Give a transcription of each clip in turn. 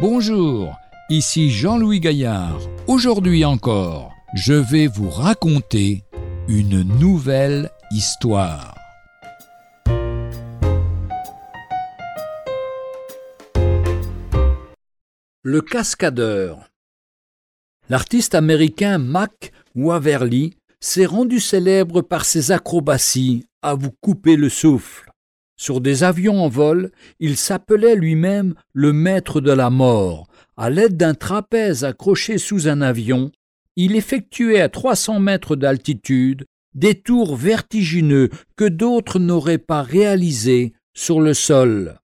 Bonjour, ici Jean-Louis Gaillard. Aujourd'hui encore, je vais vous raconter une nouvelle histoire. Le cascadeur L'artiste américain Mac Waverly s'est rendu célèbre par ses acrobaties à vous couper le souffle. Sur des avions en vol, il s'appelait lui-même le maître de la mort. À l'aide d'un trapèze accroché sous un avion, il effectuait à 300 mètres d'altitude des tours vertigineux que d'autres n'auraient pas réalisés sur le sol.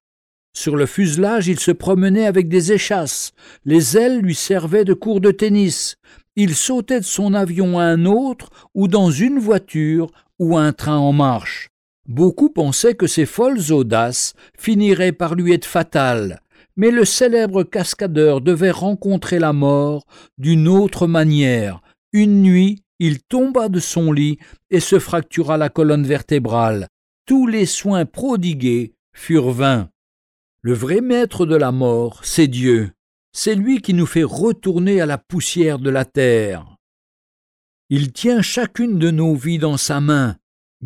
Sur le fuselage, il se promenait avec des échasses. Les ailes lui servaient de cours de tennis. Il sautait de son avion à un autre ou dans une voiture ou un train en marche. Beaucoup pensaient que ces folles audaces finiraient par lui être fatales, mais le célèbre cascadeur devait rencontrer la mort d'une autre manière. Une nuit, il tomba de son lit et se fractura la colonne vertébrale. Tous les soins prodigués furent vains. Le vrai maître de la mort, c'est Dieu. C'est lui qui nous fait retourner à la poussière de la terre. Il tient chacune de nos vies dans sa main,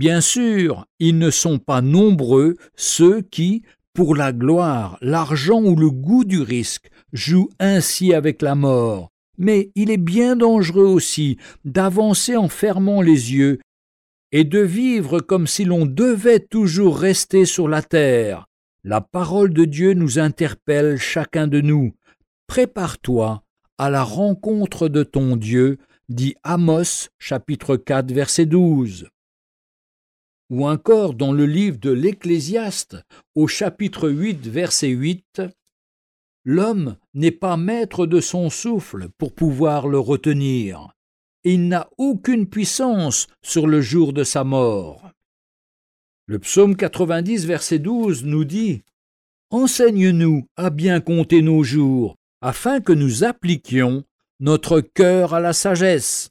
Bien sûr, ils ne sont pas nombreux ceux qui, pour la gloire, l'argent ou le goût du risque, jouent ainsi avec la mort. Mais il est bien dangereux aussi d'avancer en fermant les yeux et de vivre comme si l'on devait toujours rester sur la terre. La parole de Dieu nous interpelle chacun de nous. Prépare-toi à la rencontre de ton Dieu, dit Amos chapitre 4 verset 12 ou encore dans le livre de l'Ecclésiaste, au chapitre 8, verset 8, L'homme n'est pas maître de son souffle pour pouvoir le retenir, et il n'a aucune puissance sur le jour de sa mort. Le psaume 90, verset 12 nous dit Enseigne-nous à bien compter nos jours, afin que nous appliquions notre cœur à la sagesse.